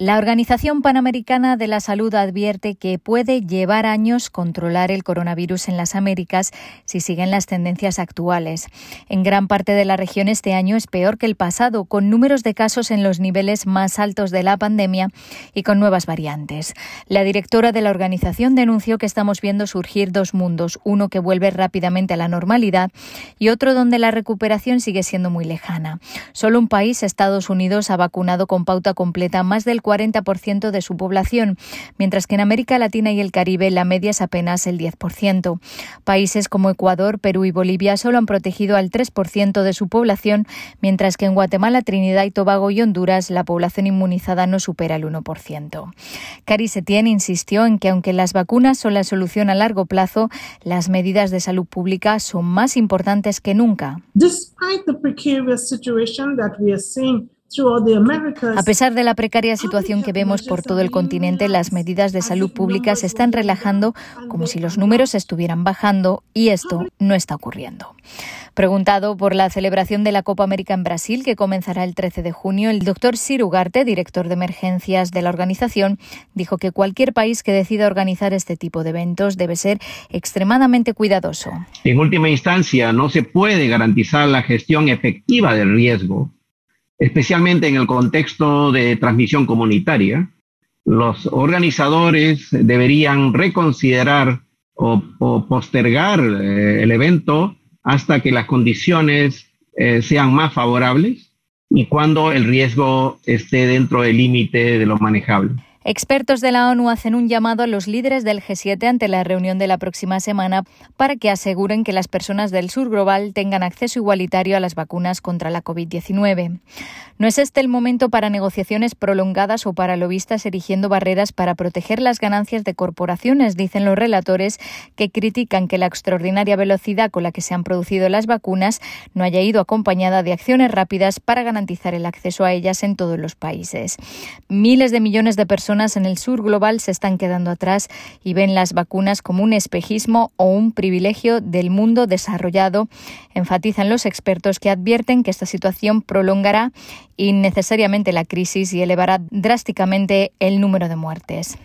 La Organización Panamericana de la Salud advierte que puede llevar años controlar el coronavirus en las Américas si siguen las tendencias actuales. En gran parte de la región este año es peor que el pasado, con números de casos en los niveles más altos de la pandemia y con nuevas variantes. La directora de la organización denunció que estamos viendo surgir dos mundos, uno que vuelve rápidamente a la normalidad y otro donde la recuperación sigue siendo muy lejana. Solo un país, Estados Unidos, ha vacunado con pauta completa más del 40% de su población, mientras que en América Latina y el Caribe la media es apenas el 10%. Países como Ecuador, Perú y Bolivia solo han protegido al 3% de su población, mientras que en Guatemala, Trinidad y Tobago y Honduras la población inmunizada no supera el 1%. Cari Setién insistió en que aunque las vacunas son la solución a largo plazo, las medidas de salud pública son más importantes que nunca. Despite the precarious situation that we are seeing a pesar de la precaria situación que vemos por todo el continente, las medidas de salud pública se están relajando como si los números estuvieran bajando y esto no está ocurriendo. Preguntado por la celebración de la Copa América en Brasil, que comenzará el 13 de junio, el doctor Sir Ugarte, director de emergencias de la organización, dijo que cualquier país que decida organizar este tipo de eventos debe ser extremadamente cuidadoso. En última instancia, no se puede garantizar la gestión efectiva del riesgo especialmente en el contexto de transmisión comunitaria, los organizadores deberían reconsiderar o, postergar eh, el evento hasta que las condiciones eh, sean más favorables y cuando el riesgo esté dentro del límite de lo manejable. Expertos de la ONU hacen un llamado a los líderes del G7 ante la reunión de la próxima semana para que aseguren que las personas del sur global tengan acceso igualitario a las vacunas contra la COVID-19. No es este el momento para negociaciones prolongadas o para lobistas erigiendo barreras para proteger las ganancias de corporaciones, dicen los relatores que critican que la extraordinaria velocidad con la que se han producido las vacunas no haya ido acompañada de acciones rápidas para garantizar el acceso a ellas en todos los países. Miles de millones de personas en el sur global se están quedando atrás y ven las vacunas como un espejismo o un privilegio del mundo desarrollado, enfatizan los expertos que advierten que esta situación prolongará innecesariamente la crisis y elevará drásticamente el número de muertes.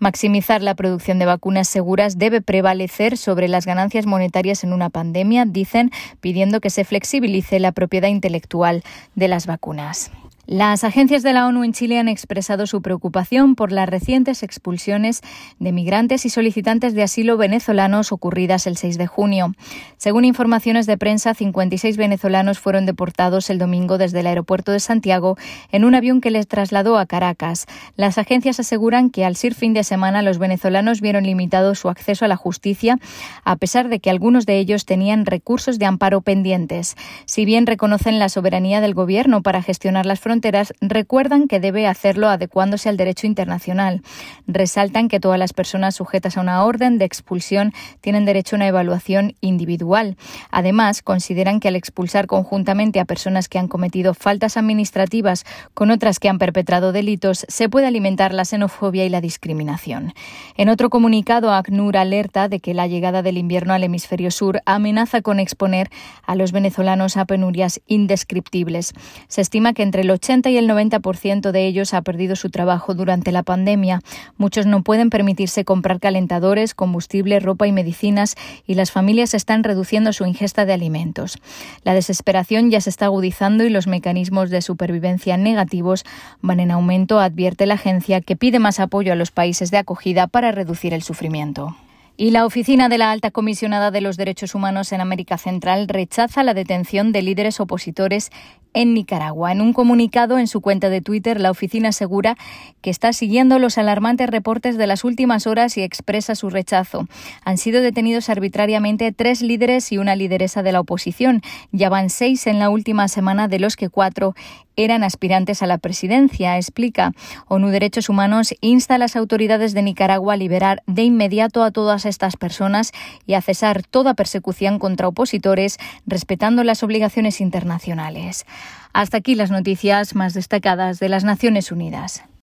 Maximizar la producción de vacunas seguras debe prevalecer sobre las ganancias monetarias en una pandemia, dicen, pidiendo que se flexibilice la propiedad intelectual de las vacunas. Las agencias de la ONU en Chile han expresado su preocupación por las recientes expulsiones de migrantes y solicitantes de asilo venezolanos ocurridas el 6 de junio. Según informaciones de prensa, 56 venezolanos fueron deportados el domingo desde el aeropuerto de Santiago en un avión que les trasladó a Caracas. Las agencias aseguran que al ser fin de semana los venezolanos vieron limitado su acceso a la justicia, a pesar de que algunos de ellos tenían recursos de amparo pendientes. Si bien reconocen la soberanía del gobierno para gestionar las fronteras, recuerdan que debe hacerlo adecuándose al derecho internacional. Resaltan que todas las personas sujetas a una orden de expulsión tienen derecho a una evaluación individual. Además, consideran que al expulsar conjuntamente a personas que han cometido faltas administrativas con otras que han perpetrado delitos, se puede alimentar la xenofobia y la discriminación. En otro comunicado, ACNUR alerta de que la llegada del invierno al hemisferio sur amenaza con exponer a los venezolanos a penurias indescriptibles. Se estima que entre los 80 y el 90% de ellos ha perdido su trabajo durante la pandemia. Muchos no pueden permitirse comprar calentadores, combustible, ropa y medicinas y las familias están reduciendo su ingesta de alimentos. La desesperación ya se está agudizando y los mecanismos de supervivencia negativos van en aumento, advierte la agencia que pide más apoyo a los países de acogida para reducir el sufrimiento. Y la Oficina de la Alta Comisionada de los Derechos Humanos en América Central rechaza la detención de líderes opositores en Nicaragua. En un comunicado en su cuenta de Twitter, la oficina asegura que está siguiendo los alarmantes reportes de las últimas horas y expresa su rechazo. Han sido detenidos arbitrariamente tres líderes y una lideresa de la oposición. Ya van seis en la última semana, de los que cuatro eran aspirantes a la presidencia, explica. ONU Derechos Humanos insta a las autoridades de Nicaragua a liberar de inmediato a todas estas personas y a cesar toda persecución contra opositores, respetando las obligaciones internacionales. Hasta aquí las noticias más destacadas de las Naciones Unidas.